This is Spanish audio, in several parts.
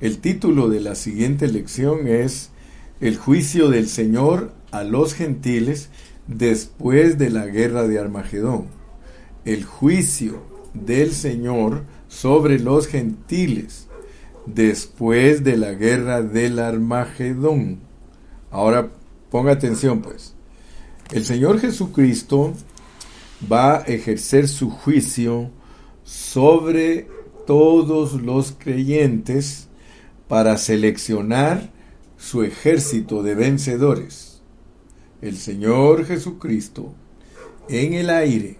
El título de la siguiente lección es El juicio del Señor a los gentiles después de la guerra de Armagedón. El juicio del Señor sobre los gentiles después de la guerra del Armagedón. Ahora ponga atención pues. El Señor Jesucristo va a ejercer su juicio sobre todos los creyentes para seleccionar su ejército de vencedores. El Señor Jesucristo en el aire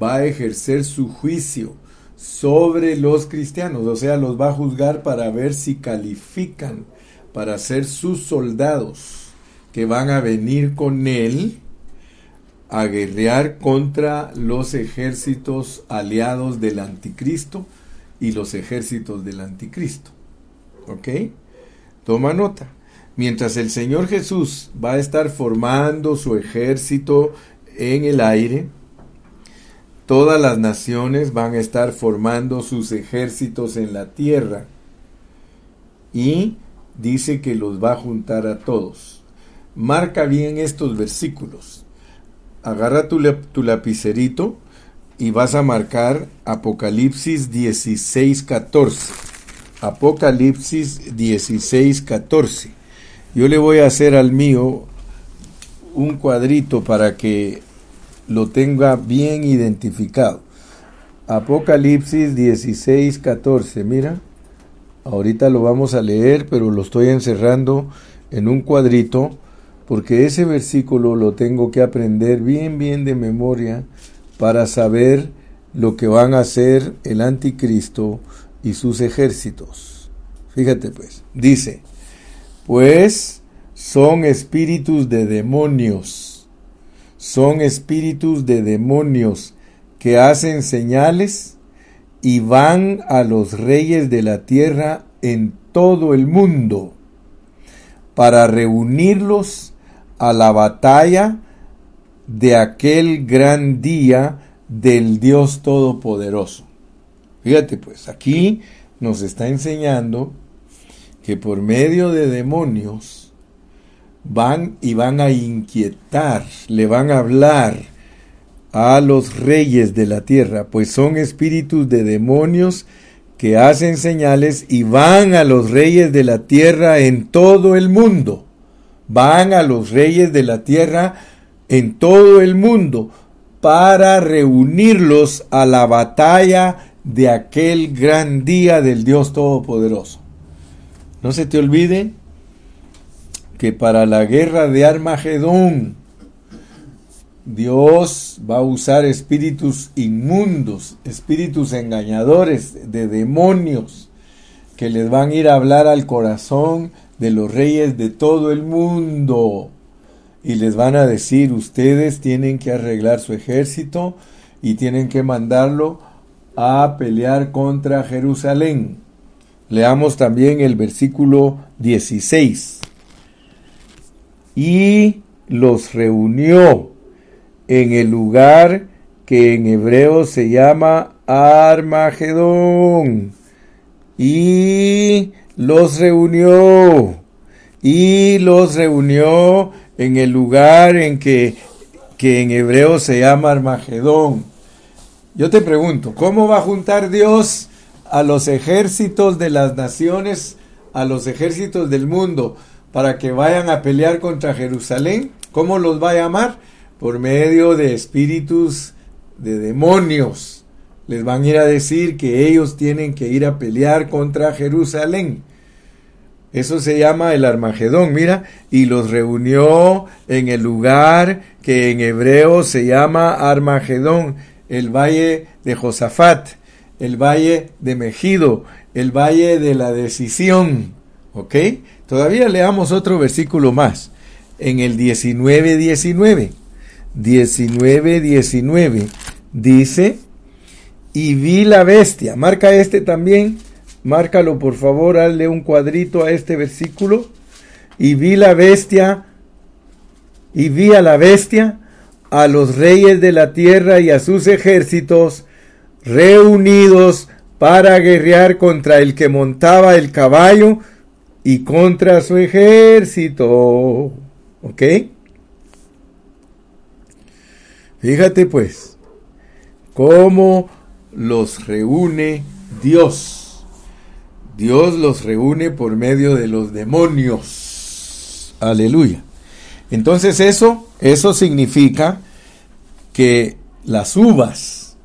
va a ejercer su juicio sobre los cristianos, o sea, los va a juzgar para ver si califican para ser sus soldados que van a venir con él a guerrear contra los ejércitos aliados del anticristo y los ejércitos del anticristo. ¿Ok? Toma nota. Mientras el Señor Jesús va a estar formando su ejército en el aire, todas las naciones van a estar formando sus ejércitos en la tierra. Y dice que los va a juntar a todos. Marca bien estos versículos. Agarra tu, tu lapicerito y vas a marcar Apocalipsis 16, 14. Apocalipsis 16, 14. Yo le voy a hacer al mío un cuadrito para que lo tenga bien identificado. Apocalipsis 16, 14. Mira, ahorita lo vamos a leer, pero lo estoy encerrando en un cuadrito porque ese versículo lo tengo que aprender bien, bien de memoria para saber lo que van a hacer el anticristo y sus ejércitos. Fíjate pues, dice, pues son espíritus de demonios, son espíritus de demonios que hacen señales y van a los reyes de la tierra en todo el mundo para reunirlos a la batalla de aquel gran día del Dios Todopoderoso. Fíjate pues, aquí nos está enseñando que por medio de demonios van y van a inquietar, le van a hablar a los reyes de la tierra, pues son espíritus de demonios que hacen señales y van a los reyes de la tierra en todo el mundo. Van a los reyes de la tierra en todo el mundo para reunirlos a la batalla de aquel gran día del Dios Todopoderoso. No se te olvide que para la guerra de Armagedón, Dios va a usar espíritus inmundos, espíritus engañadores, de demonios, que les van a ir a hablar al corazón de los reyes de todo el mundo. Y les van a decir, ustedes tienen que arreglar su ejército y tienen que mandarlo a pelear contra Jerusalén. Leamos también el versículo 16. Y los reunió en el lugar que en hebreo se llama Armagedón. Y los reunió. Y los reunió en el lugar en que, que en hebreo se llama Armagedón. Yo te pregunto, ¿cómo va a juntar Dios a los ejércitos de las naciones, a los ejércitos del mundo, para que vayan a pelear contra Jerusalén? ¿Cómo los va a llamar? Por medio de espíritus de demonios. Les van a ir a decir que ellos tienen que ir a pelear contra Jerusalén. Eso se llama el Armagedón, mira, y los reunió en el lugar que en hebreo se llama Armagedón el valle de Josafat, el valle de Mejido, el valle de la decisión. ¿Ok? Todavía leamos otro versículo más. En el 19, 19. 19, 19. Dice, y vi la bestia. Marca este también. Márcalo por favor, hazle un cuadrito a este versículo. Y vi la bestia. Y vi a la bestia a los reyes de la tierra y a sus ejércitos reunidos para guerrear contra el que montaba el caballo y contra su ejército. ¿Ok? Fíjate pues, cómo los reúne Dios. Dios los reúne por medio de los demonios. Aleluya. Entonces eso, eso significa que las uvas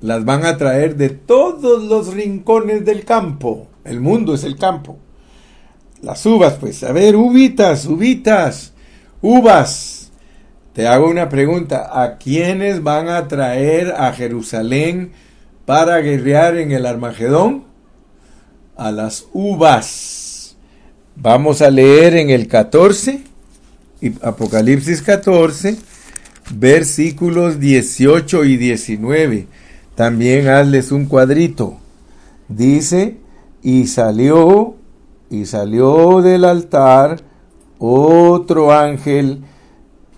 las van a traer de todos los rincones del campo. El mundo es el campo. Las uvas, pues, a ver, uvitas, uvitas, uvas. Te hago una pregunta, ¿a quiénes van a traer a Jerusalén para guerrear en el Armagedón? A las uvas. Vamos a leer en el 14, Apocalipsis 14, versículos 18 y 19. También hazles un cuadrito. Dice, y salió, y salió del altar otro ángel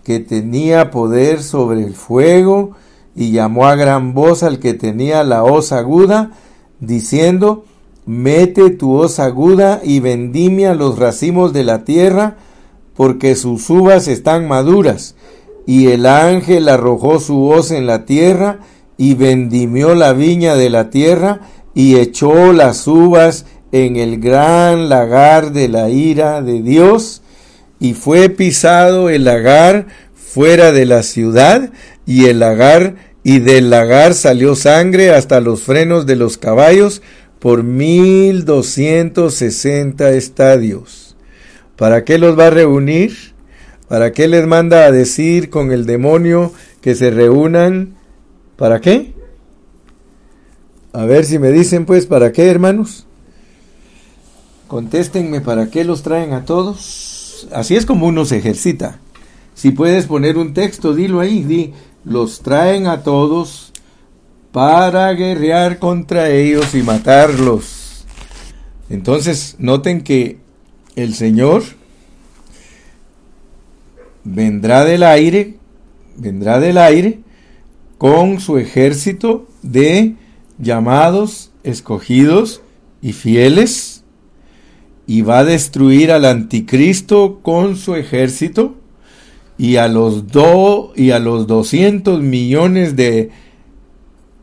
que tenía poder sobre el fuego, y llamó a gran voz al que tenía la hoz aguda, diciendo, Mete tu hoz aguda y vendimia los racimos de la tierra, porque sus uvas están maduras. Y el ángel arrojó su hoz en la tierra, y vendimió la viña de la tierra, y echó las uvas en el gran lagar de la ira de Dios, y fue pisado el lagar fuera de la ciudad, y el lagar, y del lagar salió sangre hasta los frenos de los caballos por mil doscientos sesenta estadios. ¿Para qué los va a reunir? ¿Para qué les manda a decir con el demonio que se reúnan? ¿Para qué? A ver si me dicen pues, ¿para qué hermanos? Contéstenme, ¿para qué los traen a todos? Así es como uno se ejercita. Si puedes poner un texto, dilo ahí, di, los traen a todos para guerrear contra ellos y matarlos. Entonces, noten que el Señor vendrá del aire, vendrá del aire con su ejército de llamados, escogidos y fieles, y va a destruir al anticristo con su ejército y a los do, y a los 200 millones de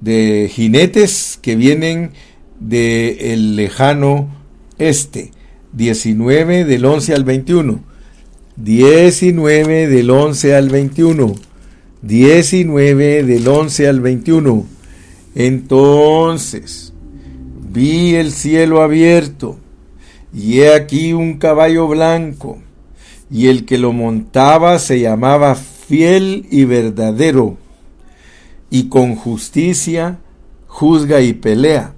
de jinetes que vienen del el lejano este, 19 del 11 al 21, 19 del 11 al 21, 19 del 11 al 21. Entonces vi el cielo abierto, y he aquí un caballo blanco, y el que lo montaba se llamaba fiel y verdadero, y con justicia juzga y pelea.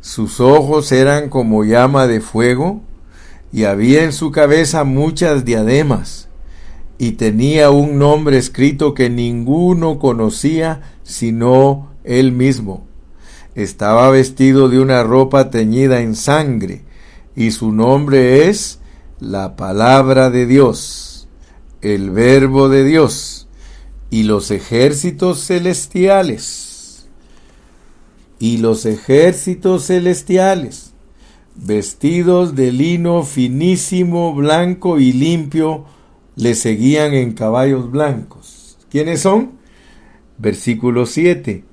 Sus ojos eran como llama de fuego, y había en su cabeza muchas diademas, y tenía un nombre escrito que ninguno conocía sino él mismo. Estaba vestido de una ropa teñida en sangre, y su nombre es la palabra de Dios, el verbo de Dios y los ejércitos celestiales, y los ejércitos celestiales, vestidos de lino finísimo, blanco y limpio, le seguían en caballos blancos. ¿Quiénes son? Versículo 7.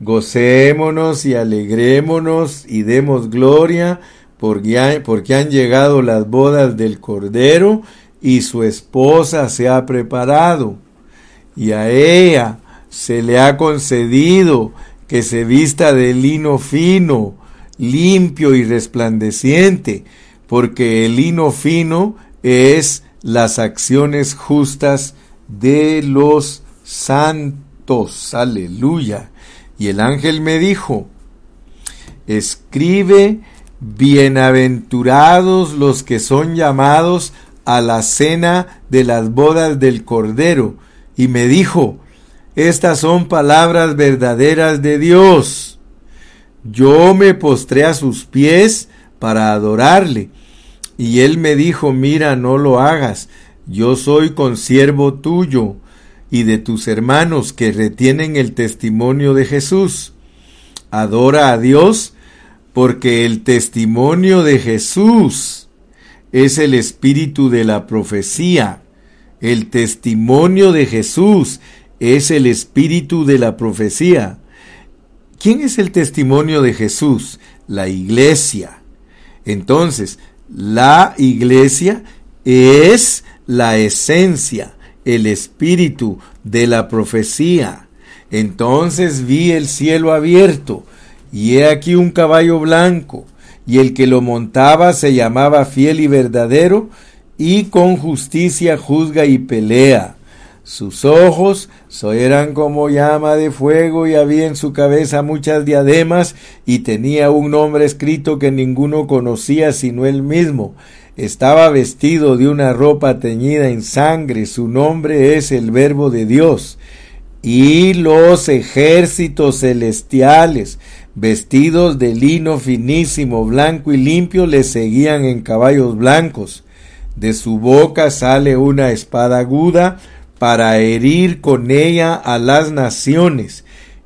Gocémonos y alegrémonos y demos gloria porque, porque han llegado las bodas del Cordero y su esposa se ha preparado y a ella se le ha concedido que se vista de lino fino, limpio y resplandeciente, porque el lino fino es las acciones justas de los santos. Aleluya. Y el ángel me dijo, escribe, bienaventurados los que son llamados a la cena de las bodas del Cordero y me dijo, estas son palabras verdaderas de Dios. Yo me postré a sus pies para adorarle. Y él me dijo, mira, no lo hagas, yo soy consiervo tuyo y de tus hermanos que retienen el testimonio de Jesús. Adora a Dios, porque el testimonio de Jesús es el espíritu de la profecía. El testimonio de Jesús es el espíritu de la profecía. ¿Quién es el testimonio de Jesús? La iglesia. Entonces, la iglesia es la esencia, el espíritu de la profecía. Entonces vi el cielo abierto, y he aquí un caballo blanco, y el que lo montaba se llamaba fiel y verdadero, y con justicia juzga y pelea. Sus ojos eran como llama de fuego y había en su cabeza muchas diademas y tenía un nombre escrito que ninguno conocía sino él mismo. Estaba vestido de una ropa teñida en sangre, su nombre es el Verbo de Dios. Y los ejércitos celestiales, vestidos de lino finísimo, blanco y limpio, le seguían en caballos blancos. De su boca sale una espada aguda, para herir con ella a las naciones,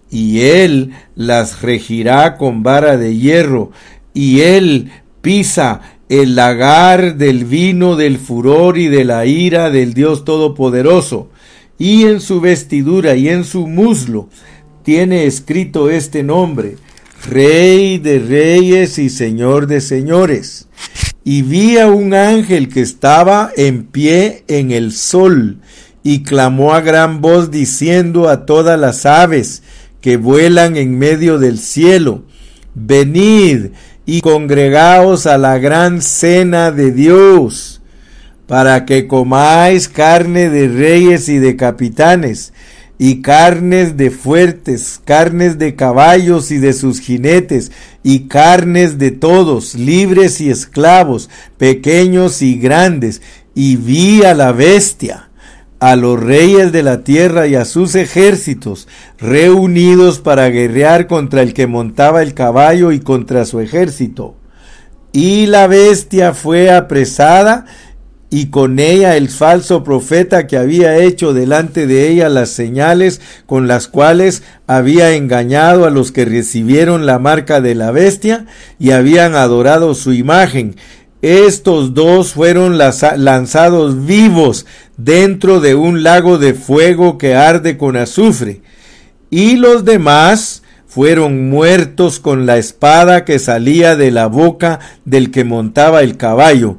y él las regirá con vara de hierro, y él pisa el lagar del vino del furor y de la ira del Dios Todopoderoso, y en su vestidura y en su muslo tiene escrito este nombre, Rey de reyes y Señor de señores. Y vi a un ángel que estaba en pie en el sol, y clamó a gran voz diciendo a todas las aves que vuelan en medio del cielo, venid y congregaos a la gran cena de Dios, para que comáis carne de reyes y de capitanes, y carnes de fuertes, carnes de caballos y de sus jinetes, y carnes de todos, libres y esclavos, pequeños y grandes, y vi a la bestia a los reyes de la tierra y a sus ejércitos, reunidos para guerrear contra el que montaba el caballo y contra su ejército. Y la bestia fue apresada, y con ella el falso profeta que había hecho delante de ella las señales con las cuales había engañado a los que recibieron la marca de la bestia y habían adorado su imagen, estos dos fueron lanzados vivos dentro de un lago de fuego que arde con azufre, y los demás fueron muertos con la espada que salía de la boca del que montaba el caballo,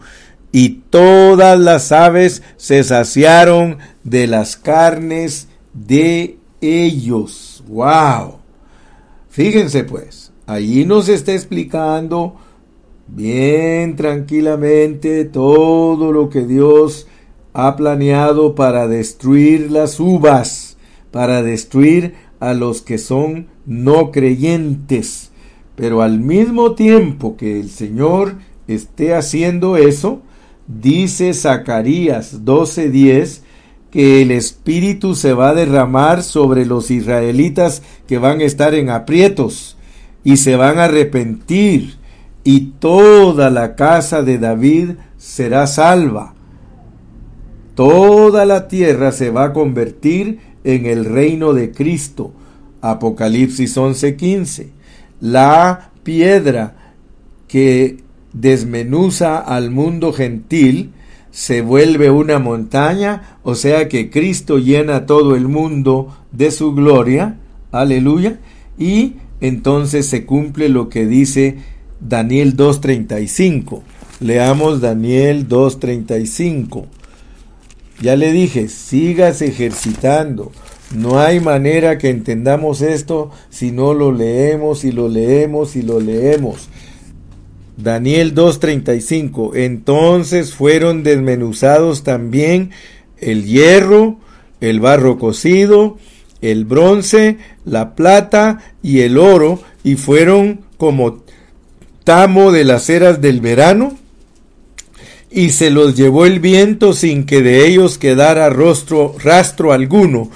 y todas las aves se saciaron de las carnes de ellos. ¡Wow! Fíjense pues, allí nos está explicando bien tranquilamente todo lo que Dios ha planeado para destruir las uvas, para destruir a los que son no creyentes. Pero al mismo tiempo que el Señor esté haciendo eso, dice Zacarías 12:10 que el Espíritu se va a derramar sobre los israelitas que van a estar en aprietos y se van a arrepentir y toda la casa de David será salva. Toda la tierra se va a convertir en el reino de Cristo. Apocalipsis 11:15. La piedra que desmenuza al mundo gentil se vuelve una montaña, o sea que Cristo llena todo el mundo de su gloria. Aleluya. Y entonces se cumple lo que dice Daniel 2.35. Leamos Daniel 2.35. Ya le dije, sigas ejercitando. No hay manera que entendamos esto si no lo leemos y lo leemos y lo leemos. Daniel 2.35. Entonces fueron desmenuzados también el hierro, el barro cocido, el bronce, la plata y el oro, y fueron como de las eras del verano, y se los llevó el viento sin que de ellos quedara rostro, rastro alguno,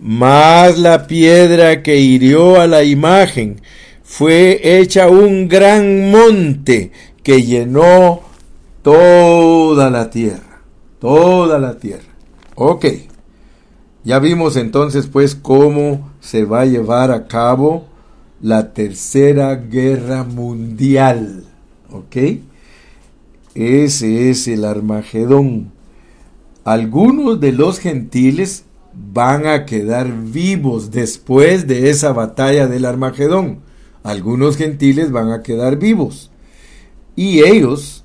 mas la piedra que hirió a la imagen fue hecha un gran monte que llenó toda la tierra, toda la tierra. Ok, ya vimos entonces pues cómo se va a llevar a cabo la tercera guerra mundial. ¿Ok? Ese es el Armagedón. Algunos de los gentiles van a quedar vivos después de esa batalla del Armagedón. Algunos gentiles van a quedar vivos. Y ellos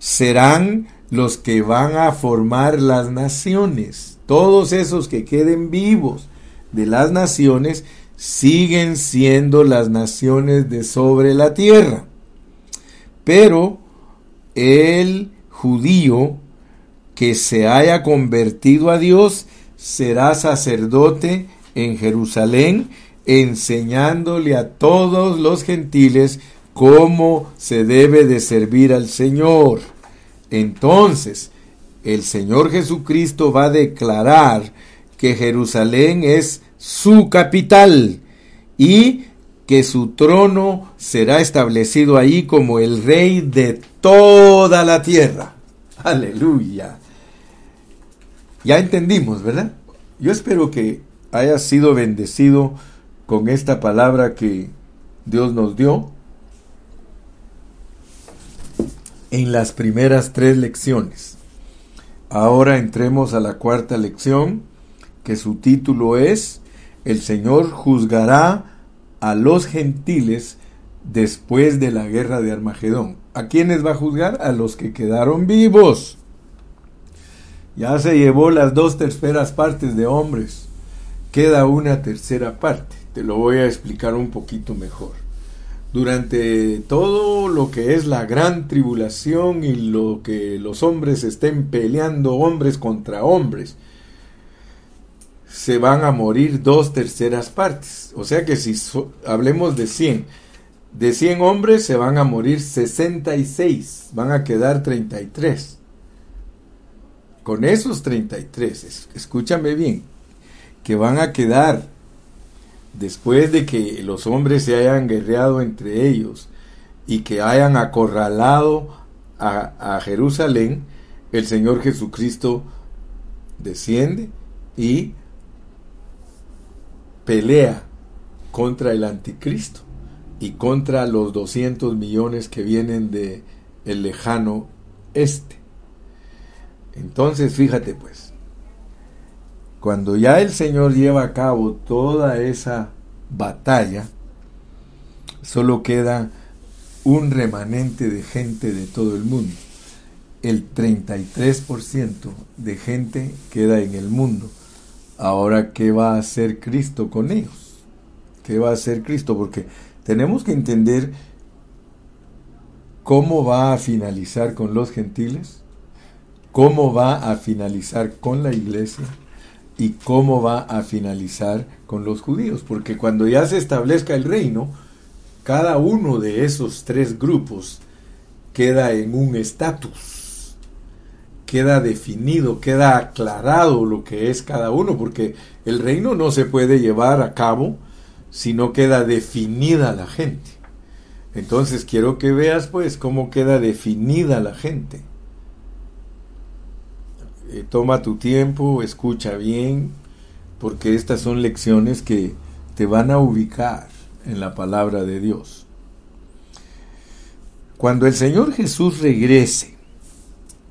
serán los que van a formar las naciones. Todos esos que queden vivos de las naciones siguen siendo las naciones de sobre la tierra. Pero el judío que se haya convertido a Dios será sacerdote en Jerusalén, enseñándole a todos los gentiles cómo se debe de servir al Señor. Entonces, el Señor Jesucristo va a declarar que Jerusalén es su capital y que su trono será establecido ahí como el rey de toda la tierra. Aleluya. Ya entendimos, ¿verdad? Yo espero que haya sido bendecido con esta palabra que Dios nos dio en las primeras tres lecciones. Ahora entremos a la cuarta lección, que su título es El Señor juzgará a los gentiles después de la guerra de Armagedón. ¿A quiénes va a juzgar? A los que quedaron vivos. Ya se llevó las dos terceras partes de hombres. Queda una tercera parte. Te lo voy a explicar un poquito mejor durante todo lo que es la gran tribulación y lo que los hombres estén peleando hombres contra hombres, se van a morir dos terceras partes. O sea que si hablemos de 100, de 100 hombres se van a morir 66, van a quedar 33. Con esos 33, escúchame bien, que van a quedar después de que los hombres se hayan guerreado entre ellos y que hayan acorralado a, Jerusalén, el Señor Jesucristo desciende y pelea contra el anticristo y contra los 200 millones que vienen de el lejano este. Entonces, fíjate pues, cuando ya el Señor lleva a cabo toda esa batalla, solo queda un remanente de gente de todo el mundo. El 33% de gente queda en el mundo. Ahora, ¿qué va a hacer Cristo con ellos? ¿Qué va a hacer Cristo? Porque tenemos que entender cómo va a finalizar con los gentiles, cómo va a finalizar con la iglesia y cómo va a finalizar con los judíos, porque cuando ya se establezca el reino, cada uno de esos tres grupos queda en un estatus, queda definido, queda aclarado lo que es cada uno, porque el reino no se puede llevar a cabo si no queda definida la gente. Entonces quiero que veas pues cómo queda definida la gente. Eh, toma tu tiempo, escucha bien, porque estas son lecciones que te van a ubicar en la palabra de Dios. Cuando el Señor Jesús regrese,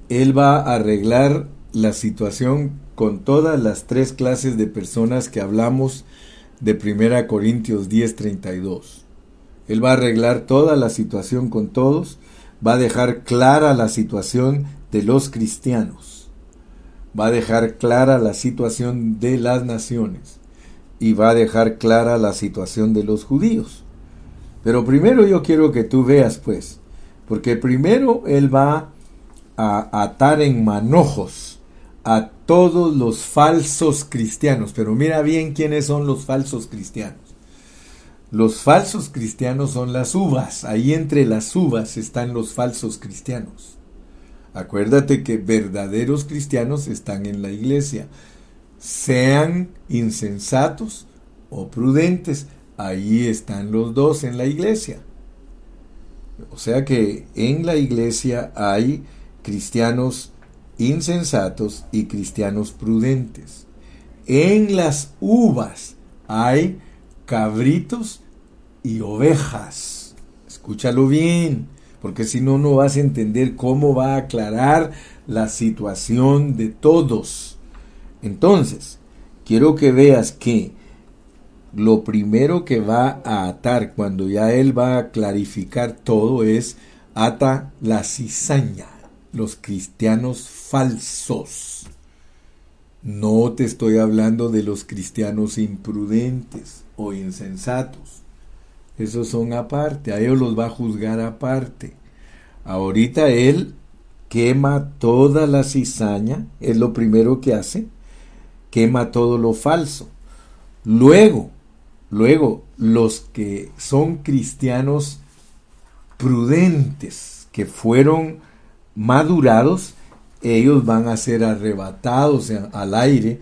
Él va a arreglar la situación con todas las tres clases de personas que hablamos de 1 Corintios 10:32. Él va a arreglar toda la situación con todos, va a dejar clara la situación de los cristianos va a dejar clara la situación de las naciones y va a dejar clara la situación de los judíos. Pero primero yo quiero que tú veas, pues, porque primero él va a atar en manojos a todos los falsos cristianos. Pero mira bien quiénes son los falsos cristianos. Los falsos cristianos son las uvas. Ahí entre las uvas están los falsos cristianos. Acuérdate que verdaderos cristianos están en la iglesia. Sean insensatos o prudentes, ahí están los dos en la iglesia. O sea que en la iglesia hay cristianos insensatos y cristianos prudentes. En las uvas hay cabritos y ovejas. Escúchalo bien, porque si no, no vas a entender cómo va a aclarar la situación de todos. Entonces, quiero que veas que lo primero que va a atar cuando ya él va a clarificar todo es ata la cizaña, los cristianos falsos. No te estoy hablando de los cristianos imprudentes o insensatos. Esos son aparte, a ellos los va a juzgar aparte. Ahorita él quema toda la cizaña, es lo primero que hace, quema todo lo falso. Luego, luego, los que son cristianos prudentes, que fueron madurados, ellos van a ser arrebatados al aire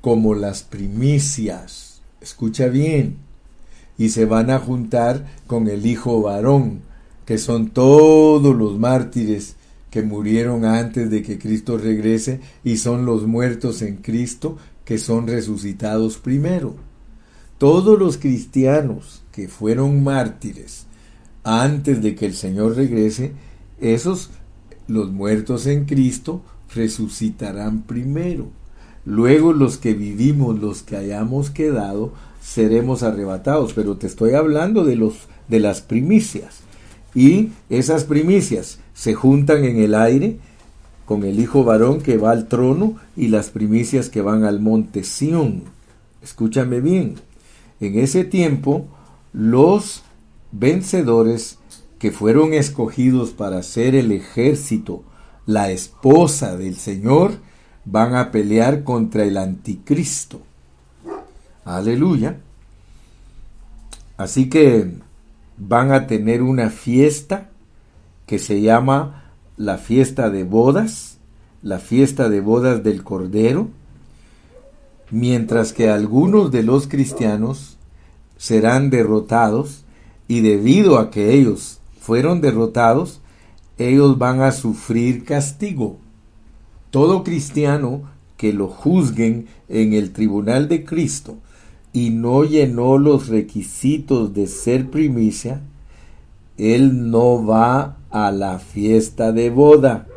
como las primicias. Escucha bien. Y se van a juntar con el hijo varón, que son todos los mártires que murieron antes de que Cristo regrese y son los muertos en Cristo que son resucitados primero. Todos los cristianos que fueron mártires antes de que el Señor regrese, esos, los muertos en Cristo, resucitarán primero. Luego los que vivimos, los que hayamos quedado, seremos arrebatados. Pero te estoy hablando de los de las primicias. Y esas primicias se juntan en el aire con el hijo varón que va al trono y las primicias que van al monte Sión. Escúchame bien. En ese tiempo, los vencedores que fueron escogidos para ser el ejército, la esposa del Señor, van a pelear contra el anticristo. Aleluya. Así que van a tener una fiesta que se llama la fiesta de bodas, la fiesta de bodas del Cordero, mientras que algunos de los cristianos serán derrotados y debido a que ellos fueron derrotados, ellos van a sufrir castigo. Todo cristiano que lo juzguen en el tribunal de Cristo y no llenó los requisitos de ser primicia, él no va a la fiesta de boda,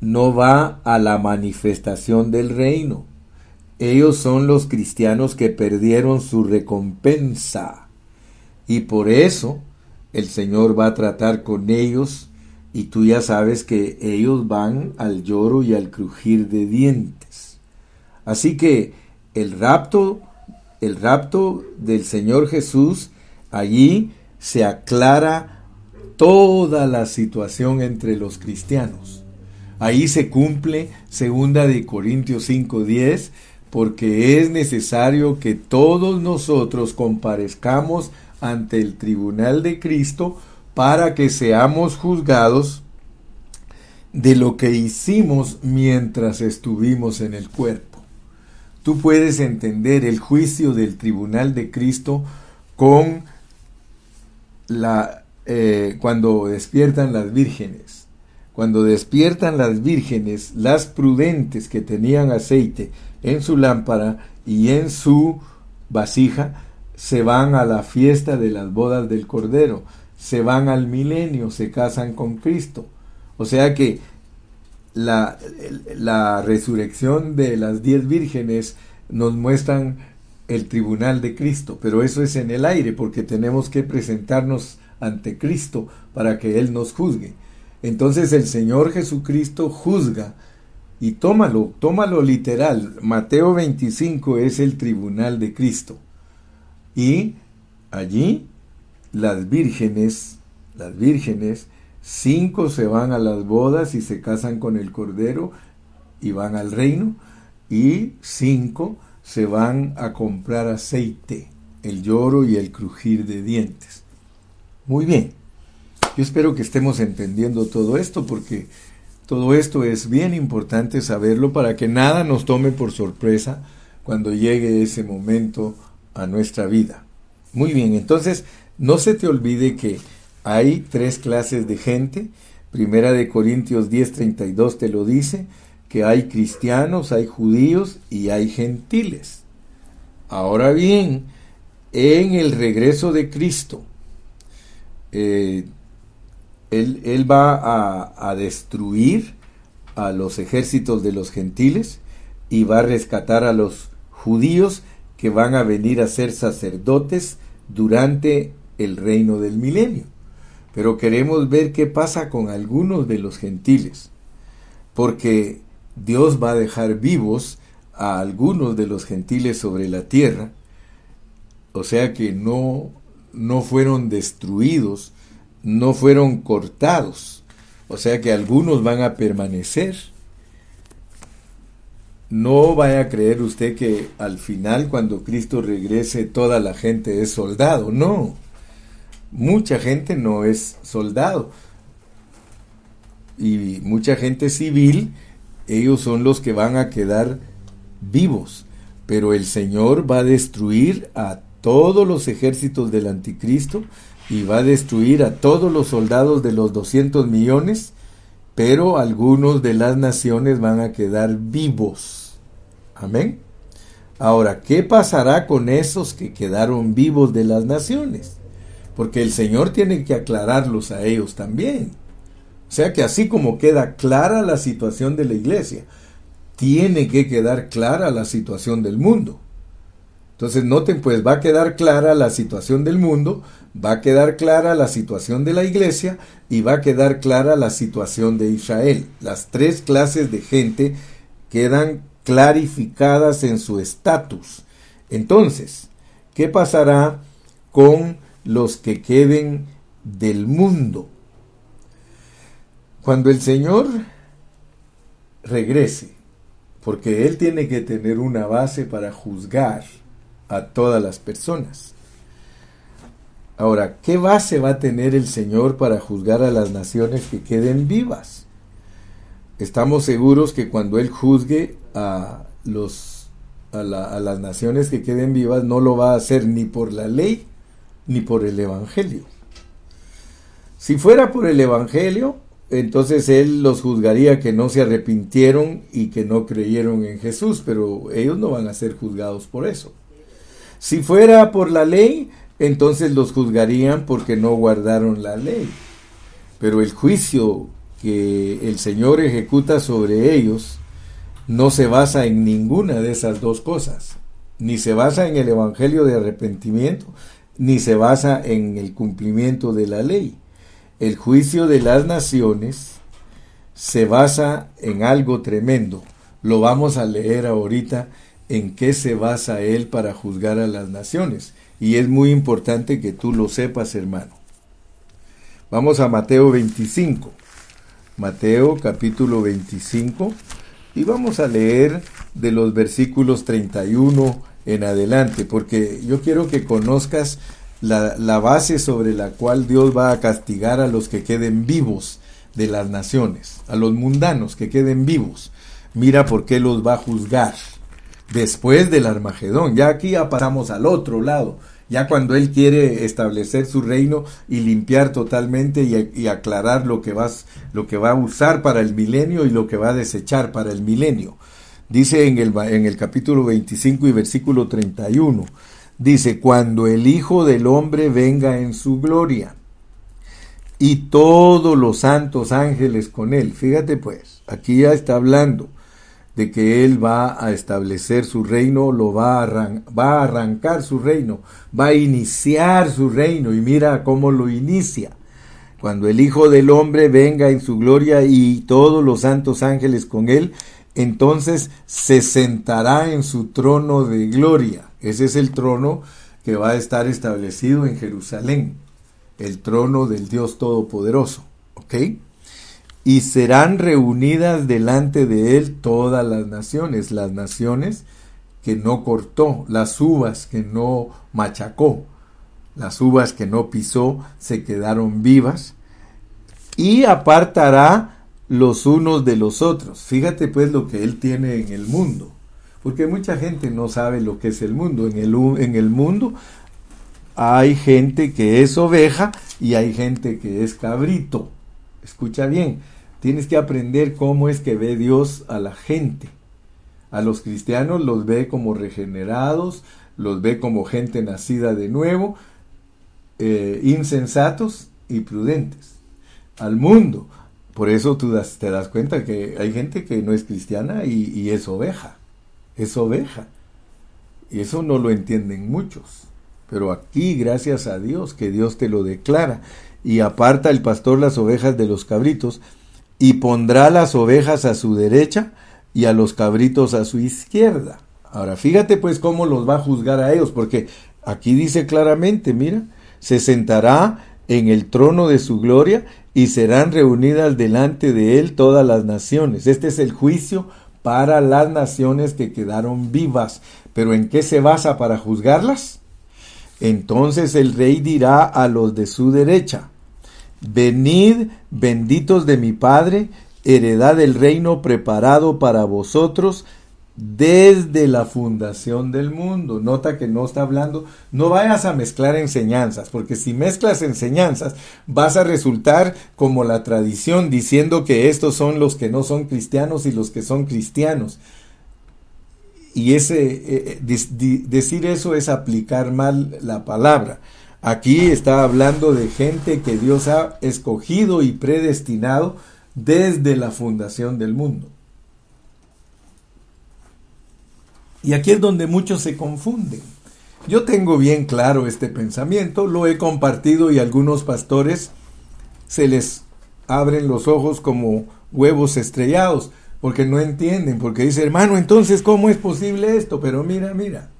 no va a la manifestación del reino. Ellos son los cristianos que perdieron su recompensa. Y por eso el Señor va a tratar con ellos y tú ya sabes que ellos van al lloro y al crujir de dientes. Así que el rapto, el rapto del Señor Jesús, allí se aclara toda la situación entre los cristianos. Ahí se cumple segunda de Corintios 5:10, porque es necesario que todos nosotros comparezcamos ante el tribunal de Cristo para que seamos juzgados de lo que hicimos mientras estuvimos en el cuerpo. Tú puedes entender el juicio del tribunal de Cristo con la eh, cuando despiertan las vírgenes. Cuando despiertan las vírgenes, las prudentes que tenían aceite en su lámpara y en su vasija, se van a la fiesta de las bodas del Cordero, se van al milenio, se casan con Cristo. O sea que la, la resurrección de las diez vírgenes nos muestran el tribunal de Cristo, pero eso es en el aire porque tenemos que presentarnos ante Cristo para que Él nos juzgue. Entonces el Señor Jesucristo juzga y tómalo, tómalo literal. Mateo 25 es el tribunal de Cristo. Y allí las vírgenes, las vírgenes, cinco se van a las bodas y se casan con el Cordero y van al reino, y cinco se van a comprar aceite, el lloro y el crujir de dientes. Muy bien, yo espero que estemos entendiendo todo esto porque todo esto es bien importante saberlo para que nada nos tome por sorpresa cuando llegue ese momento a nuestra vida. Muy bien, entonces no se te olvide que hay tres clases de gente. Primera de Corintios 10:32 te lo dice, que hay cristianos, hay judíos y hay gentiles. Ahora bien, en el regreso de Cristo, eh, él, va a, a destruir a los ejércitos de los gentiles y va a rescatar a los judíos que van a venir a ser sacerdotes durante el reino del milenio. Pero queremos ver qué pasa con algunos de los gentiles, porque Dios va a dejar vivos a algunos de los gentiles sobre la tierra, o sea que no, no fueron destruidos, no fueron cortados, o sea que algunos van a permanecer. No vaya a creer usted que al final cuando Cristo regrese toda la gente es soldado, no. Mucha gente no es soldado. Y mucha gente civil, ellos son los que van a quedar vivos. Pero el Señor va a destruir a todos los ejércitos del anticristo y va a destruir a todos los soldados de los 200 millones, pero algunos de las naciones van a quedar vivos. Amén. Ahora, ¿qué pasará con esos que quedaron vivos de las naciones? Porque el Señor tiene que aclararlos a ellos también. O sea que así como queda clara la situación de la iglesia, tiene que quedar clara la situación del mundo. Entonces noten, pues va a quedar clara la situación del mundo, va a quedar clara la situación de la iglesia y va a quedar clara la situación de Israel. Las tres clases de gente quedan clarificadas en su estatus. Entonces, ¿qué pasará con los que queden del mundo? Cuando el Señor regrese, porque Él tiene que tener una base para juzgar, a todas las personas. Ahora, ¿qué base va a tener el Señor para juzgar a las naciones que queden vivas? Estamos seguros que cuando Él juzgue a, los, a, las naciones que queden vivas, no lo va a hacer ni por la ley ni por el Evangelio. Si fuera por el Evangelio, entonces Él los juzgaría que no se arrepintieron y que no creyeron en Jesús, pero ellos no van a ser juzgados por eso. Si fuera por la ley, entonces los juzgarían porque no guardaron la ley. Pero el juicio que el Señor ejecuta sobre ellos no se basa en ninguna de esas dos cosas. Ni se basa en el Evangelio de arrepentimiento, ni se basa en el cumplimiento de la ley. El juicio de las naciones se basa en algo tremendo. Lo vamos a leer ahorita en qué se basa él para juzgar a las naciones. Y es muy importante que tú lo sepas, hermano. Vamos a Mateo 25. Mateo capítulo 25. Y vamos a leer de los versículos 31 en adelante, porque yo quiero que conozcas la, la, base sobre la cual Dios va a castigar a los que queden vivos de las naciones, a los mundanos que queden vivos. Mira por qué los va a juzgar después del Armagedón. Ya aquí ya pasamos al otro lado, ya cuando Él quiere establecer su reino y limpiar totalmente y, aclarar lo que, va, a usar para el milenio y lo que va a desechar para el milenio. Dice en el, en el capítulo 25 y versículo 31, dice, cuando el Hijo del Hombre venga en su gloria y todos los santos ángeles con él. Fíjate pues, aquí ya está hablando de que Él va a establecer su reino, lo va a, va a arrancar su reino, va a iniciar su reino y mira cómo lo inicia. Cuando el Hijo del Hombre venga en su gloria y todos los santos ángeles con Él, entonces se sentará en su trono de gloria. Ese es el trono que va a estar establecido en Jerusalén, el trono del Dios Todopoderoso. ¿Ok? Y serán reunidas delante de él todas las naciones, las naciones que no cortó, las uvas que no machacó, las uvas que no pisó se quedaron vivas y apartará los unos de los otros. Fíjate pues lo que él tiene en el mundo, porque mucha gente no sabe lo que es el mundo. En el, en el mundo hay gente que es oveja y hay gente que es cabrito. Escucha bien, tienes que aprender cómo es que ve Dios a la gente. A los cristianos los ve como regenerados, los ve como gente nacida de nuevo, eh, insensatos y prudentes. Al mundo. Por eso tú te das cuenta que hay gente que no es cristiana y, y es oveja. Es oveja. Y eso no lo entienden muchos. Pero aquí, gracias a Dios, que Dios te lo declara. Y aparta el pastor las ovejas de los cabritos, y pondrá las ovejas a su derecha y a los cabritos a su izquierda. Ahora, fíjate pues cómo los va a juzgar a ellos, porque aquí dice claramente, mira, se sentará en el trono de su gloria y serán reunidas delante de él todas las naciones. Este es el juicio para las naciones que quedaron vivas. Pero ¿en qué se basa para juzgarlas? Entonces el rey dirá a los de su derecha, Venid, benditos de mi Padre, heredad del reino preparado para vosotros desde la fundación del mundo. Nota que no está hablando, no vayas a mezclar enseñanzas, porque si mezclas enseñanzas vas a resultar como la tradición diciendo que estos son los que no son cristianos y los que son cristianos. Y ese eh, eh, decir eso es aplicar mal la palabra. Aquí está hablando de gente que Dios ha escogido y predestinado desde la fundación del mundo. Y aquí es donde muchos se confunden. Yo tengo bien claro este pensamiento, lo he compartido y algunos pastores se les abren los ojos como huevos estrellados, porque no entienden, porque dice, hermano, entonces, ¿cómo es posible esto? Pero mira, mira,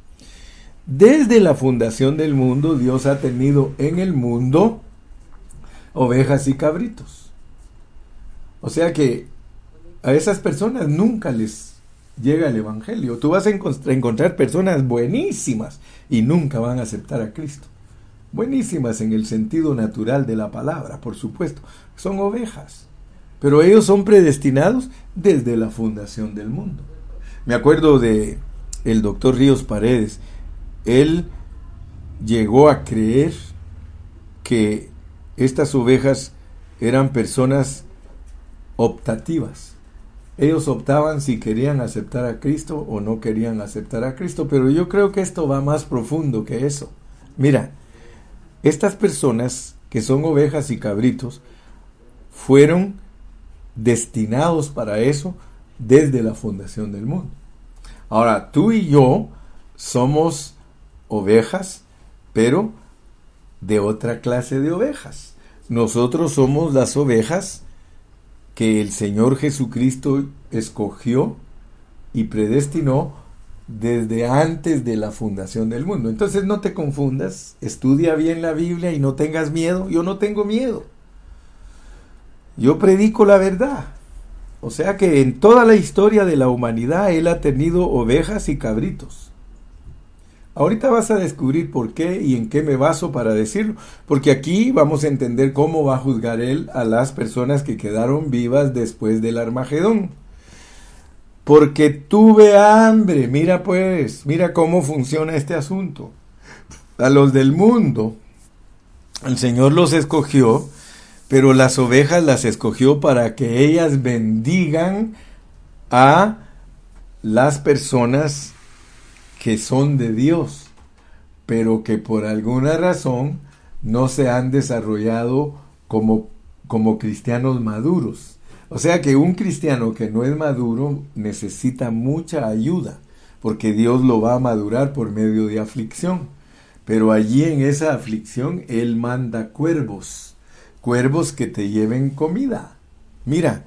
desde la fundación del mundo, Dios ha tenido en el mundo ovejas y cabritos. O sea que a esas personas nunca les llega el Evangelio. Tú vas a encontrar personas buenísimas y nunca van a aceptar a Cristo. Buenísimas en el sentido natural de la palabra, por supuesto. Son ovejas. Pero ellos son predestinados desde la fundación del mundo. Me acuerdo de el doctor Ríos Paredes. Él llegó a creer que estas ovejas eran personas optativas ellos optaban si querían aceptar a Cristo o no querían aceptar a Cristo, pero yo creo que esto va más profundo que eso. Mira, estas personas que son ovejas y cabritos fueron destinados para eso desde la fundación del mundo. Ahora, tú y yo somos ovejas, pero de otra clase de ovejas. Nosotros somos las ovejas que el Señor Jesucristo escogió y predestinó desde antes de la fundación del mundo. Entonces no te confundas, estudia bien la Biblia y no tengas miedo. Yo no tengo miedo. Yo predico la verdad. O sea que en toda la historia de la humanidad Él ha tenido ovejas y cabritos. Ahorita vas a descubrir por qué y en qué me baso para decirlo, porque aquí vamos a entender cómo va a juzgar él a las personas que quedaron vivas después del Armagedón. Porque tuve hambre, mira pues, mira cómo funciona este asunto. A los del mundo, el Señor los escogió, pero las ovejas las escogió para que ellas bendigan a las personas que son de Dios, pero que por alguna razón no se han desarrollado como, como cristianos maduros. O sea que un cristiano que no es maduro necesita mucha ayuda, porque Dios lo va a madurar por medio de aflicción. Pero allí en esa aflicción Él manda cuervos, cuervos que te lleven comida. Mira,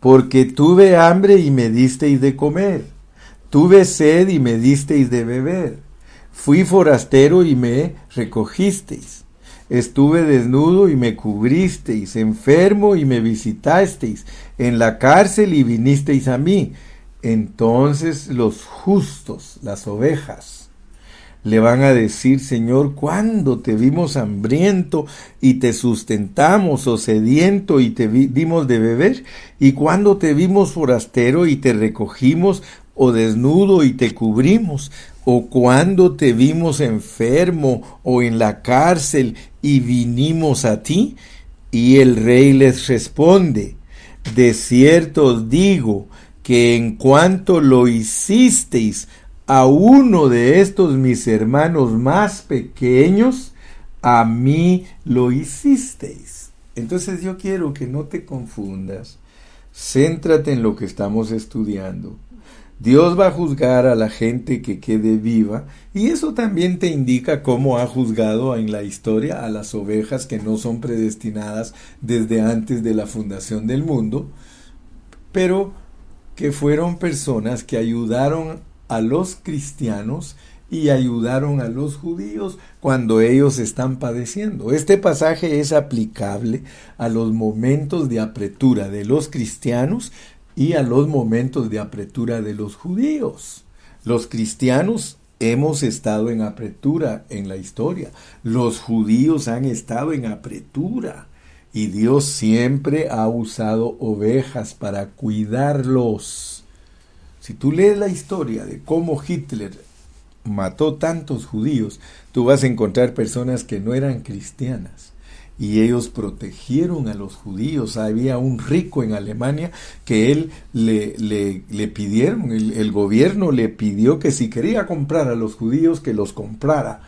porque tuve hambre y me disteis de comer Tuve sed y me disteis de beber. Fui forastero y me recogisteis. Estuve desnudo y me cubristeis, enfermo y me visitasteis, en la cárcel y vinisteis a mí. Entonces los justos, las ovejas, le van a decir, Señor, ¿cuándo te vimos hambriento y te sustentamos, o sediento y te dimos de beber? ¿Y cuándo te vimos forastero y te recogimos, o desnudo y te cubrimos, o cuando te vimos enfermo o en la cárcel y vinimos a ti? Y el rey les responde, de cierto os digo que en cuanto lo hicisteis a uno de estos mis hermanos más pequeños, a mí lo hicisteis. Entonces yo quiero que no te confundas, céntrate en lo que estamos estudiando. Dios va a juzgar a la gente que quede viva y eso también te indica cómo ha juzgado en la historia a las ovejas que no son predestinadas desde antes de la fundación del mundo, pero que fueron personas que ayudaron a los cristianos y ayudaron a los judíos cuando ellos están padeciendo. Este pasaje es aplicable a los momentos de apretura de los cristianos y a los momentos de apretura de los judíos. Los cristianos hemos estado en apretura en la historia. Los judíos han estado en apretura. Y Dios siempre ha usado ovejas para cuidarlos. Si tú lees la historia de cómo Hitler mató tantos judíos, tú vas a encontrar personas que no eran cristianas y ellos protegieron a los judíos. Había un rico en Alemania que él le, le, pidieron, el, el, gobierno le pidió que si quería comprar a los judíos, que los comprara.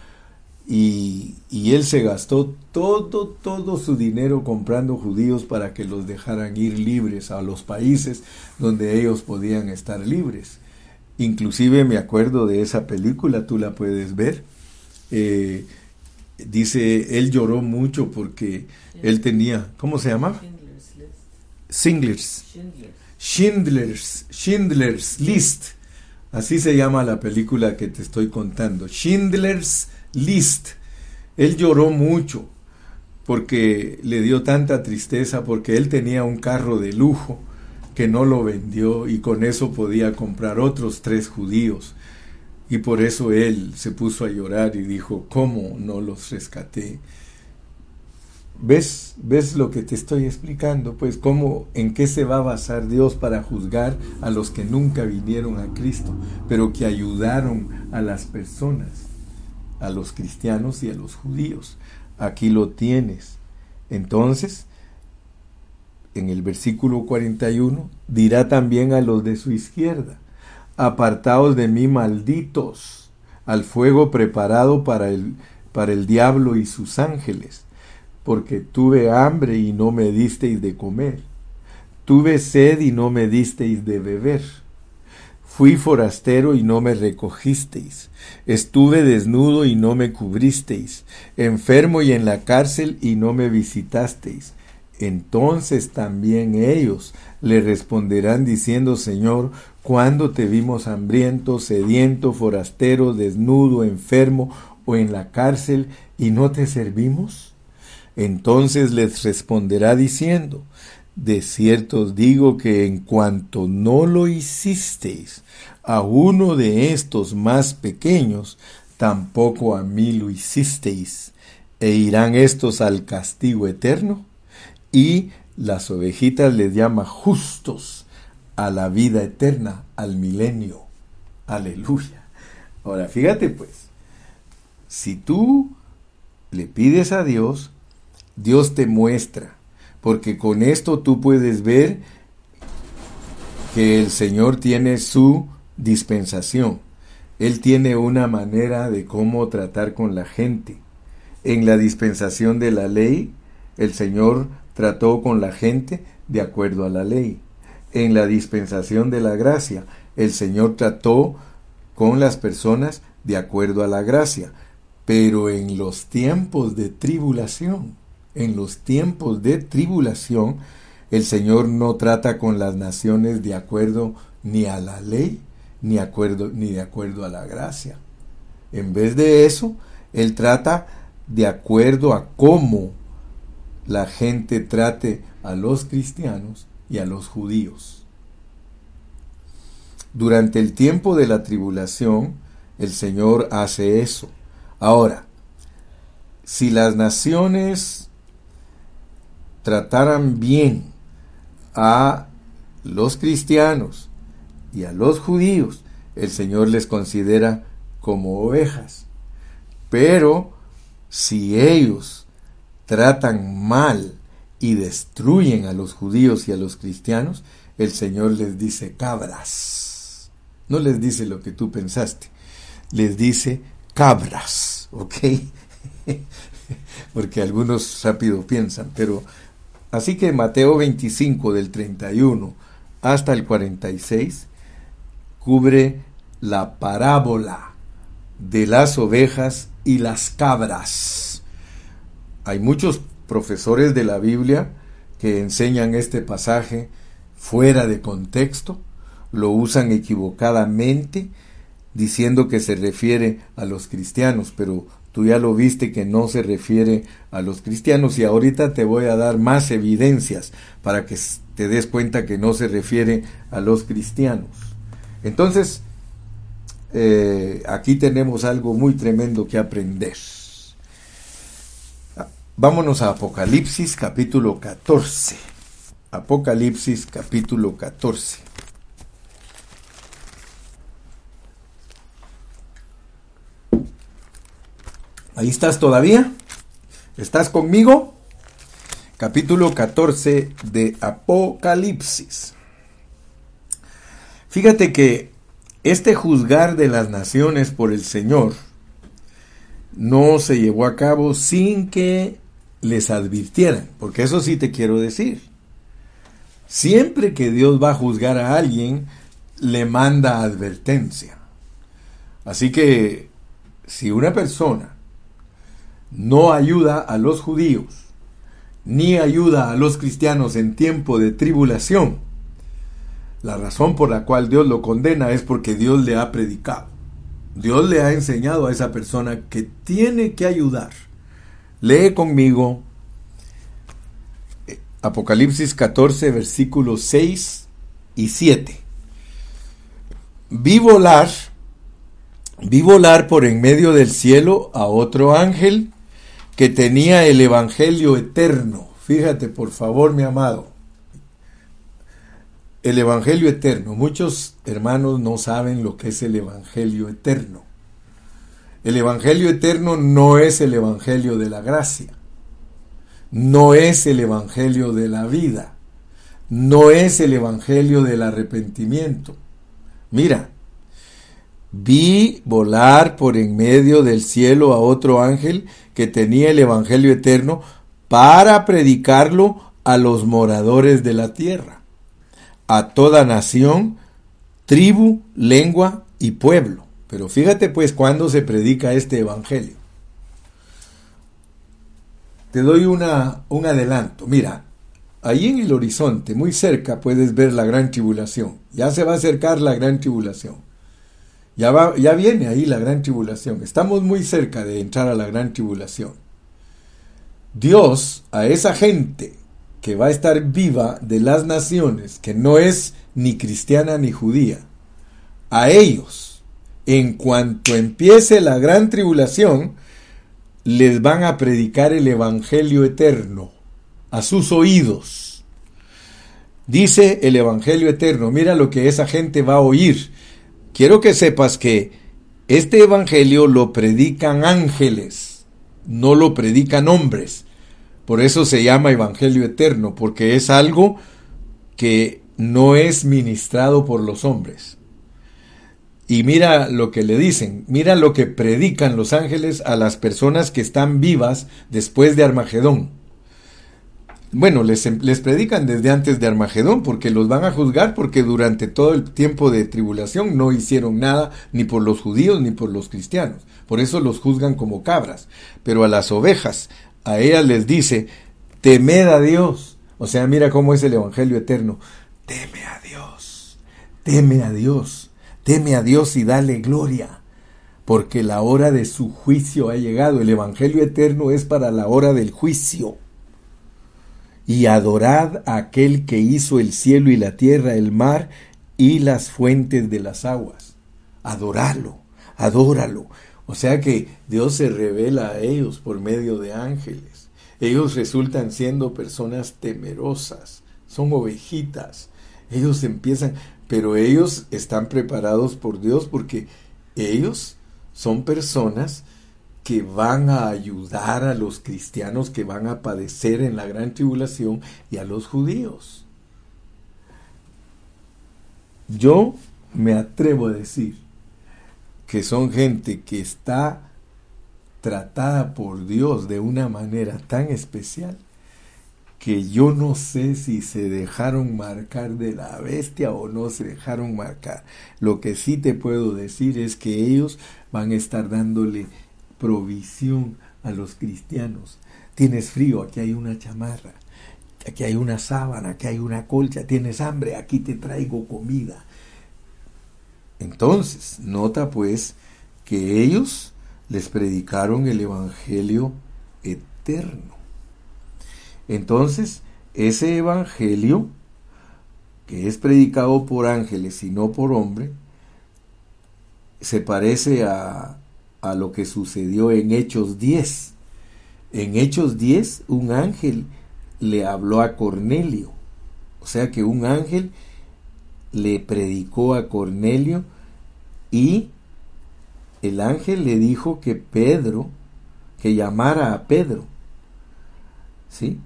Y, y él se gastó todo, todo su dinero comprando judíos para que los dejaran ir libres a los países donde ellos podían estar libres. Inclusive me acuerdo de esa película, tú la puedes ver. Eh, dice, él lloró mucho porque él tenía, ¿cómo se llama? Schindler's. Schindler's, Schindler's List. Así se llama la película que te estoy contando. Schindler's List. Él lloró mucho porque le dio tanta tristeza porque él tenía un carro de lujo que no lo vendió y con eso podía comprar otros tres judíos. Y por eso él se puso a llorar y dijo, ¿cómo no los rescaté? ¿Ves? ¿Ves lo que te estoy explicando? Pues cómo, en qué se va a basar Dios para juzgar a los que nunca vinieron a Cristo, pero que ayudaron a las personas, a los cristianos y a los judíos. Aquí lo tienes. Entonces, en el versículo 41, dirá también a los de su izquierda, apartaos de mí malditos, al fuego preparado para el, para el diablo y sus ángeles, porque tuve hambre y no me disteis de comer, tuve sed y no me disteis de beber, fui forastero y no me recogisteis, estuve desnudo y no me cubristeis, enfermo y en la cárcel y no me visitasteis. Entonces también ellos le responderán diciendo, Señor, ¿cuándo te vimos hambriento, sediento, forastero, desnudo, enfermo o en la cárcel y no te servimos? Entonces les responderá diciendo, de cierto os digo que en cuanto no lo hicisteis a uno de estos más pequeños, tampoco a mí lo hicisteis. ¿E irán estos al castigo eterno? y las ovejitas les llama justos a la vida eterna, al milenio. Aleluya. Ahora, fíjate pues, si tú le pides a Dios, Dios te muestra, porque con esto tú puedes ver que el Señor tiene su dispensación. Él tiene una manera de cómo tratar con la gente. En la dispensación de la ley, el Señor trató con la gente de acuerdo a la ley. En la dispensación de la gracia, el Señor trató con las personas de acuerdo a la gracia. Pero en los tiempos de tribulación, en los tiempos de tribulación, el Señor no trata con las naciones de acuerdo ni a la ley, ni, acuerdo, ni de acuerdo a la gracia. En vez de eso, Él trata de acuerdo a cómo la gente trate a los cristianos y a los judíos. Durante el tiempo de la tribulación, el Señor hace eso. Ahora, si las naciones trataran bien a los cristianos y a los judíos, el Señor les considera como ovejas. Pero si ellos tratan mal y destruyen a los judíos y a los cristianos, el Señor les dice cabras, No les dice lo que tú pensaste. Les dice cabras, ¿ok? Porque algunos rápido piensan, pero así que Mateo 25 del 31 hasta el 46 cubre la parábola de las ovejas y las cabras. Hay muchos profesores de la Biblia que enseñan este pasaje fuera de contexto, lo usan equivocadamente, diciendo que se refiere a los cristianos, pero tú ya lo viste que no se refiere a los cristianos y ahorita te voy a dar más evidencias para que te des cuenta que no se refiere a los cristianos. Entonces, eh, aquí tenemos algo muy tremendo que aprender. Vámonos a Apocalipsis capítulo 14. Apocalipsis capítulo 14. Ahí estás todavía. ¿Estás conmigo? Capítulo 14 de Apocalipsis. Fíjate que este juzgar de las naciones por el Señor no se llevó a cabo sin que les advirtieran, porque eso sí te quiero decir. Siempre que Dios va a juzgar a alguien, le manda advertencia. Así que si una persona no ayuda a los judíos, ni ayuda a los cristianos en tiempo de tribulación, la razón por la cual Dios lo condena es porque Dios le ha predicado. Dios le ha enseñado a esa persona que tiene que ayudar. Lee conmigo eh, Apocalipsis 14, versículos 6 y 7. Vi volar, vi volar por en medio del cielo a otro ángel que tenía el Evangelio eterno. Fíjate, por favor, mi amado el Evangelio eterno. Muchos hermanos no saben lo que es el Evangelio eterno. El Evangelio eterno no es el Evangelio de la gracia. No es el Evangelio de la vida. No es el Evangelio del arrepentimiento. Mira, vi volar por en medio del cielo a otro ángel que tenía el Evangelio eterno para predicarlo a los moradores de la tierra a toda nación, tribu, lengua y pueblo. Pero fíjate pues cuando se predica este evangelio. Te doy una, un adelanto. Mira, ahí en el horizonte, muy cerca, puedes ver la gran tribulación. Ya se va a acercar la gran tribulación. Ya, va, ya viene ahí la gran tribulación. Estamos muy cerca de entrar a la gran tribulación. Dios a esa gente que va a estar viva de las naciones, que no es ni cristiana ni judía, a ellos, en cuanto empiece la gran tribulación, les van a predicar el Evangelio eterno a sus oídos. Dice el Evangelio eterno, mira lo que esa gente va a oír. Quiero que sepas que este Evangelio lo predican ángeles, no lo predican hombres. Por eso se llama Evangelio Eterno, porque es algo que no es ministrado por los hombres. Y mira lo que le dicen, mira lo que predican los ángeles a las personas que están vivas después de Armagedón. Bueno, les, les, predican desde antes de Armagedón porque los van a juzgar porque durante todo el tiempo de tribulación no hicieron nada ni por los judíos ni por los cristianos. Por eso los juzgan como cabras. Pero a las ovejas, a ella les dice, temed a Dios. O sea, mira cómo es el Evangelio eterno. Teme a Dios, teme a Dios, teme a Dios y dale gloria, porque la hora de su juicio ha llegado. El Evangelio eterno es para la hora del juicio. Y adorad a aquel que hizo el cielo y la tierra, el mar y las fuentes de las aguas. Adoralo, adóralo. O sea que Dios se revela a ellos por medio de ángeles. Ellos resultan siendo personas temerosas, son ovejitas. Ellos empiezan, pero ellos están preparados por Dios porque ellos son personas que van a ayudar a los cristianos que van a padecer en la gran tribulación y a los judíos. Yo me atrevo a decir que son gente que está tratada por Dios de una manera tan especial que yo no sé si se dejaron marcar de la bestia o no se dejaron marcar. Lo que sí te puedo decir es que ellos van a estar dándole provisión a los cristianos. Tienes frío, aquí hay una chamarra, aquí hay una sábana, aquí hay una colcha, tienes hambre, aquí te traigo comida. Entonces, nota pues que ellos les predicaron el Evangelio eterno. Entonces, ese Evangelio, que es predicado por ángeles y no por hombre, se parece a, a lo que sucedió en Hechos 10. En Hechos 10, un ángel le habló a Cornelio. O sea que un ángel le predicó a Cornelio y el ángel le dijo que Pedro, que llamara a Pedro. ¿Sí?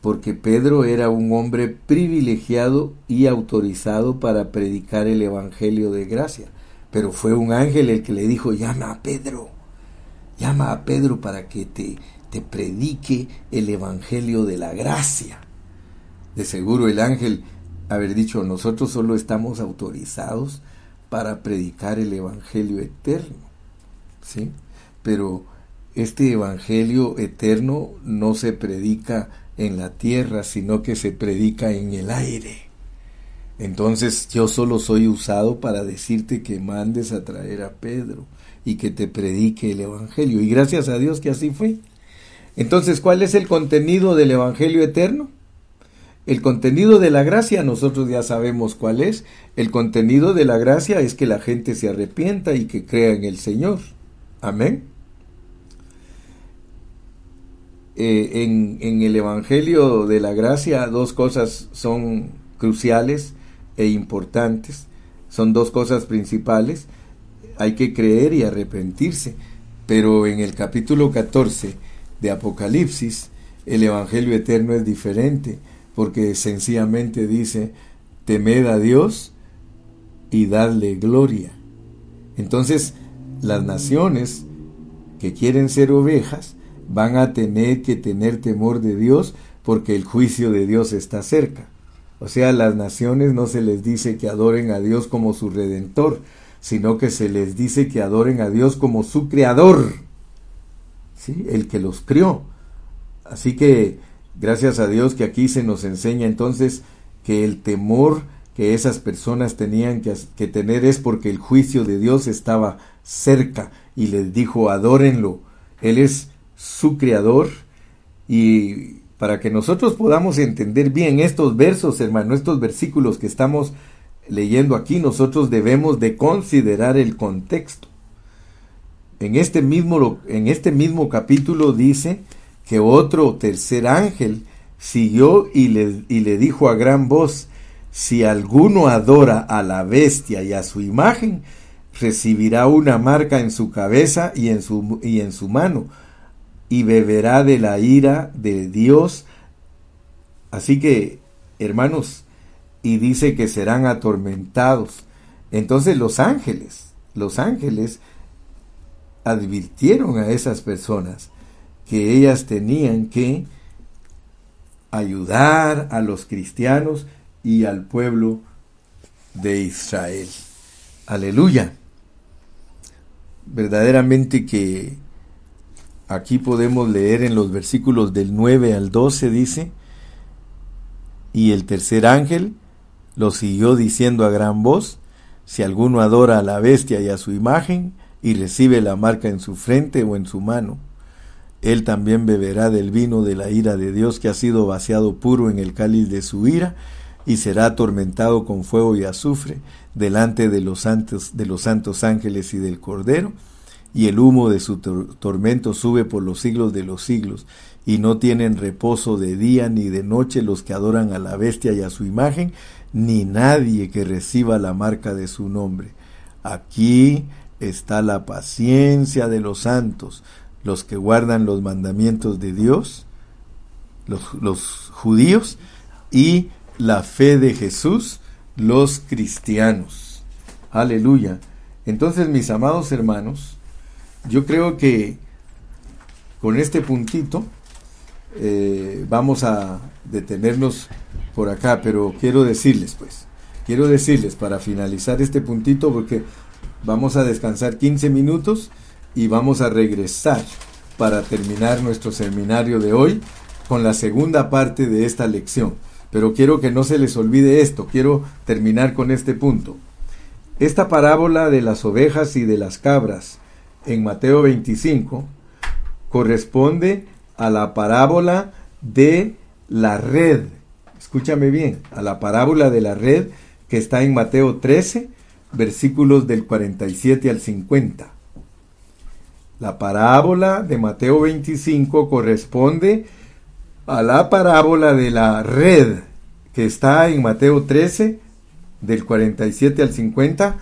Porque Pedro era un hombre privilegiado y autorizado para predicar el Evangelio de gracia. Pero fue un ángel el que le dijo, llama a Pedro, llama a Pedro para que te, te predique el Evangelio de la gracia. De seguro el ángel haber dicho, nosotros solo estamos autorizados para predicar el Evangelio eterno. ¿sí? Pero este Evangelio eterno no se predica en la tierra, sino que se predica en el aire. Entonces yo solo soy usado para decirte que mandes a traer a Pedro y que te predique el Evangelio. Y gracias a Dios que así fue. Entonces, ¿cuál es el contenido del Evangelio eterno? El contenido de la gracia nosotros ya sabemos cuál es. El contenido de la gracia es que la gente se arrepienta y que crea en el Señor. Amén. Eh, en, en el Evangelio de la gracia dos cosas son cruciales e importantes. Son dos cosas principales. Hay que creer y arrepentirse. Pero en el capítulo 14 de Apocalipsis, el Evangelio eterno es diferente porque sencillamente dice, temed a Dios y dadle gloria. Entonces, las naciones que quieren ser ovejas van a tener que tener temor de Dios porque el juicio de Dios está cerca. O sea, las naciones no se les dice que adoren a Dios como su redentor, sino que se les dice que adoren a Dios como su creador, ¿sí? el que los crió. Así que Gracias a Dios que aquí se nos enseña entonces que el temor que esas personas tenían que, tener es porque el juicio de Dios estaba cerca y les dijo adórenlo. Él es su creador y para que nosotros podamos entender bien estos versos, hermano, estos versículos que estamos leyendo aquí, nosotros debemos de considerar el contexto. En este mismo, en este mismo capítulo dice que otro tercer ángel siguió y le, y le dijo a gran voz, si alguno adora a la bestia y a su imagen, recibirá una marca en su cabeza y en su, y en su mano, y beberá de la ira de Dios. Así que, hermanos, y dice que serán atormentados. Entonces los ángeles, los ángeles advirtieron a esas personas que ellas tenían que ayudar a los cristianos y al pueblo de Israel. Aleluya. Verdaderamente que aquí podemos leer en los versículos del 9 al 12 dice, y el tercer ángel lo siguió diciendo a gran voz, si alguno adora a la bestia y a su imagen y recibe la marca en su frente o en su mano, él también beberá del vino de la ira de Dios que ha sido vaciado puro en el cáliz de su ira y será atormentado con fuego y azufre delante de los santos, de los santos ángeles y del Cordero, y el humo de su tormento sube por los siglos de los siglos, y no tienen reposo de día ni de noche los que adoran a la bestia y a su imagen, ni nadie que reciba la marca de su nombre. Aquí está la paciencia de los santos, los que guardan los mandamientos de Dios, los, judíos, y la fe de Jesús los cristianos. Aleluya. Entonces, mis amados hermanos, yo creo que con este puntito eh, vamos a detenernos por acá, pero quiero decirles, pues, quiero decirles para finalizar este puntito, porque vamos a descansar 15 minutos y vamos a regresar para terminar nuestro seminario de hoy con la segunda parte de esta lección. Pero quiero que no se les olvide esto, quiero terminar con este punto. Esta parábola de las ovejas y de las cabras en Mateo 25 corresponde a la parábola de la red. Escúchame bien, a la parábola de la red que está en Mateo 13, versículos del 47 al 50. La parábola de Mateo 25 corresponde a la parábola de la red que está en Mateo 13, del 47 al 50,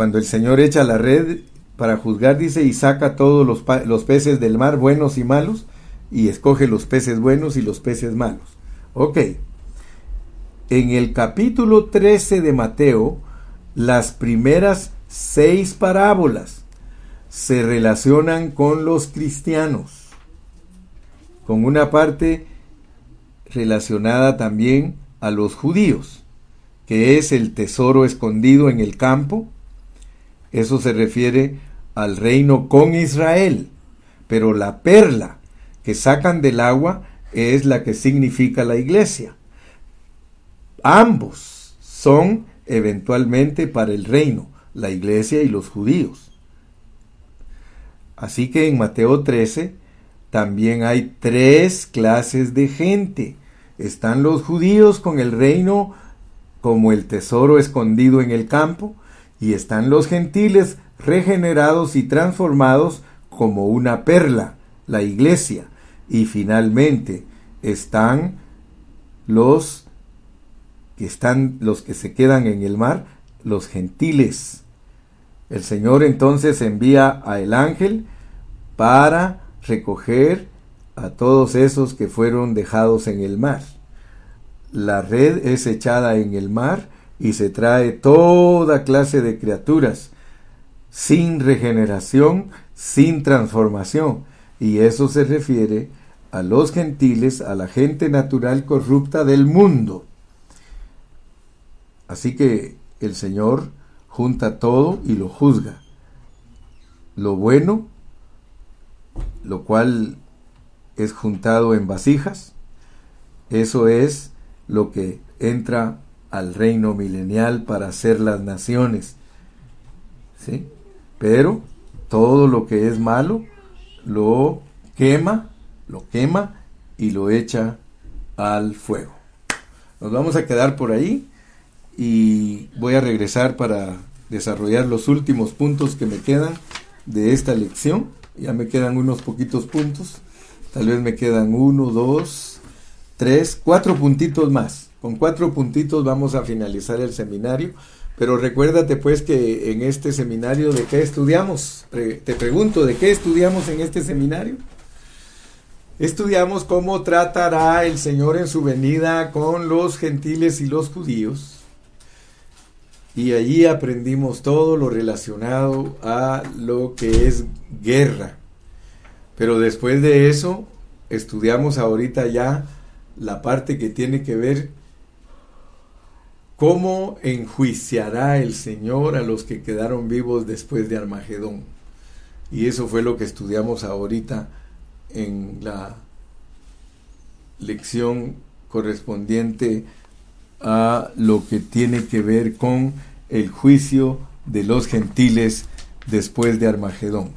cuando el Señor echa la red para juzgar, dice, y saca todos los, los, peces del mar, buenos y malos, y escoge los peces buenos y los peces malos. Ok. En el capítulo 13 de Mateo, las primeras seis parábolas se relacionan con los cristianos, con una parte relacionada también a los judíos, que es el tesoro escondido en el campo. Eso se refiere al reino con Israel, pero la perla que sacan del agua es la que significa la iglesia. Ambos son eventualmente para el reino, la iglesia y los judíos. Así que en Mateo 13 también hay tres clases de gente. Están los judíos con el reino como el tesoro escondido en el campo, y están los gentiles regenerados y transformados como una perla, la iglesia, y finalmente están los que están los que se quedan en el mar, los gentiles, el Señor entonces envía a el ángel para recoger a todos esos que fueron dejados en el mar. La red es echada en el mar y se trae toda clase de criaturas sin regeneración, sin transformación. Y eso se refiere a los gentiles, a la gente natural corrupta del mundo. Así que el Señor junta todo y lo juzga. Lo bueno, lo cual es juntado en vasijas, eso es lo que entra al reino milenial para hacer las naciones. ¿Sí? Pero todo lo que es malo lo quema, lo quema y lo echa al fuego. Nos vamos a quedar por ahí y voy a regresar para desarrollar los últimos puntos que me quedan de esta lección. Ya me quedan unos poquitos puntos. Tal vez me quedan uno, dos, tres, cuatro puntitos más. Con cuatro puntitos vamos a finalizar el seminario. Pero recuérdate pues que en este seminario de qué estudiamos. te pregunto, ¿de qué estudiamos en este seminario? Estudiamos cómo tratará el Señor en su venida con los gentiles y los judíos y allí aprendimos todo lo relacionado a lo que es guerra. Pero después de eso, estudiamos ahorita ya la parte que tiene que ver cómo enjuiciará el Señor a los que quedaron vivos después de Armagedón. Y eso fue lo que estudiamos ahorita en la lección correspondiente a lo que tiene que ver con el juicio de los gentiles después de Armagedón.